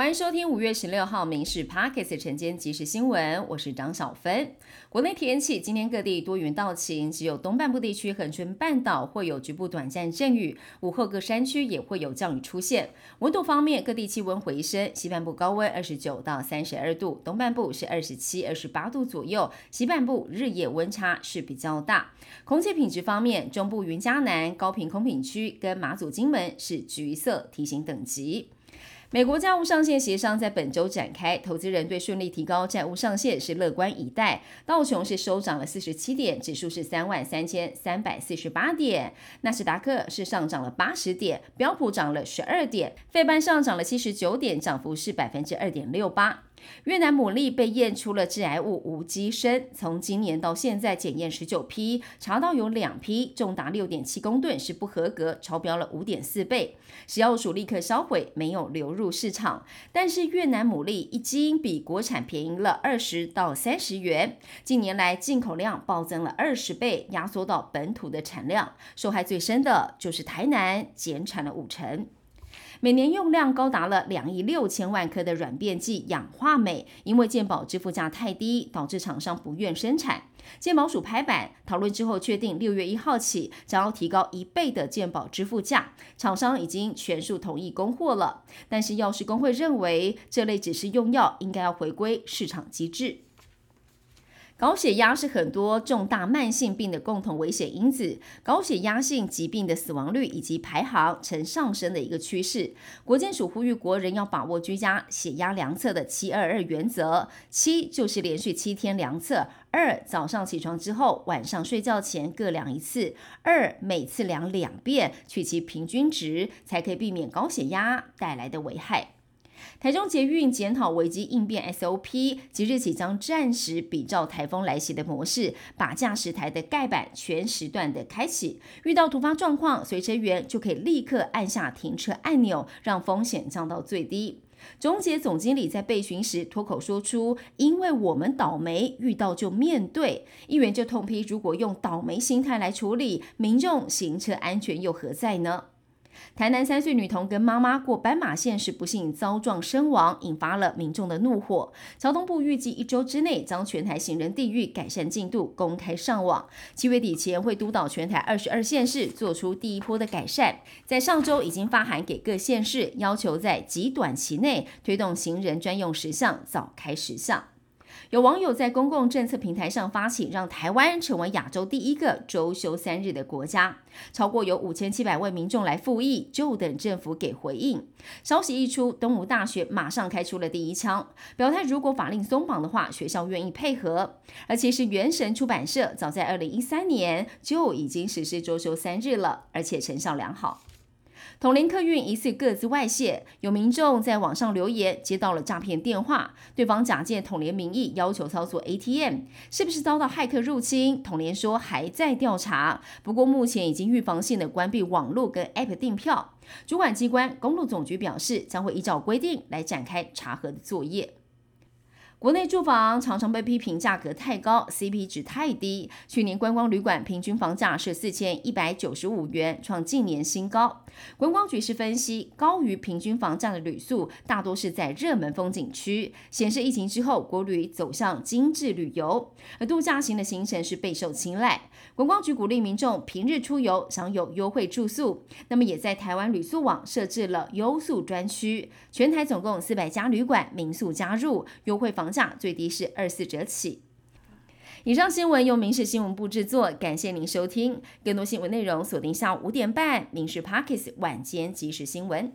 欢迎收听五月十六号《民事 Pockets 晨间即时新闻》，我是张小芬。国内天气今天各地多云到晴，只有东半部地区恒春半岛会有局部短暂阵雨，午后各山区也会有降雨出现。温度方面，各地气温回升，西半部高温二十九到三十二度，东半部是二十七、二十八度左右，西半部日夜温差是比较大。空气品质方面，中部云嘉南、高频空品区跟马祖、金门是橘色提醒等级。美国债务上限协商在本周展开，投资人对顺利提高债务上限是乐观以待。道琼是收涨了四十七点，指数是三万三千三百四十八点，纳斯达克是上涨了八十点，标普涨了十二点，费班上涨了七十九点，涨幅是百分之二点六八。越南牡蛎被验出了致癌物无机砷，从今年到现在检验十九批，查到有两批重达六点七公吨是不合格，超标了五点四倍，食药署立刻销毁，没有流入市场。但是越南牡蛎一斤比国产便宜了二十到三十元，近年来进口量暴增了二十倍，压缩到本土的产量，受害最深的就是台南，减产了五成。每年用量高达了两亿六千万颗的软便剂氧化镁，因为健保支付价太低，导致厂商不愿生产。健保署拍板讨论之后，确定六月一号起将要提高一倍的健保支付价，厂商已经全数同意供货了。但是药师工会认为，这类只是用药，应该要回归市场机制。高血压是很多重大慢性病的共同危险因子，高血压性疾病的死亡率以及排行呈上升的一个趋势。国健署呼吁国人要把握居家血压量测的七二二原则，七就是连续七天量测，二早上起床之后，晚上睡觉前各量一次，二每次量两遍，取其平均值，才可以避免高血压带来的危害。台中捷运检讨危机应变 SOP，即日起将暂时比照台风来袭的模式，把驾驶台的盖板全时段的开启。遇到突发状况，随车员就可以立刻按下停车按钮，让风险降到最低。中捷总经理在被询时脱口说出：“因为我们倒霉，遇到就面对。”议员就痛批：“如果用倒霉心态来处理，民众行车安全又何在呢？”台南三岁女童跟妈妈过斑马线时不幸遭撞身亡，引发了民众的怒火。交通部预计一周之内将全台行人地域改善进度公开上网，七月底前会督导全台二十二县市做出第一波的改善。在上周已经发函给各县市，要求在极短期内推动行人专用石像早开石像。有网友在公共政策平台上发起，让台湾成为亚洲第一个周休三日的国家。超过有五千七百位民众来复议，就等政府给回应。消息一出，东吴大学马上开出了第一枪，表态如果法令松绑的话，学校愿意配合。而其实原神出版社早在二零一三年就已经实施周休三日了，而且成效良好。统联客运疑似各自外泄，有民众在网上留言接到了诈骗电话，对方假借统联名义要求操作 ATM，是不是遭到骇客入侵？统联说还在调查，不过目前已经预防性的关闭网络跟 App 订票。主管机关公路总局表示，将会依照规定来展开查核的作业。国内住房常常被批评价格太高，CP 值太低。去年观光旅馆平均房价是四千一百九十五元，创近年新高。观光局是分析，高于平均房价的旅宿大多是在热门风景区，显示疫情之后国旅走向精致旅游，而度假型的行程是备受青睐。观光局鼓励民众平日出游享有优惠住宿，那么也在台湾旅宿网设置了优宿专区，全台总共四百家旅馆民宿加入优惠房价最低是二四折起。以上新闻由民事新闻部制作，感谢您收听。更多新闻内容锁定下午五点半《民事 Parkes 晚间即时新闻》。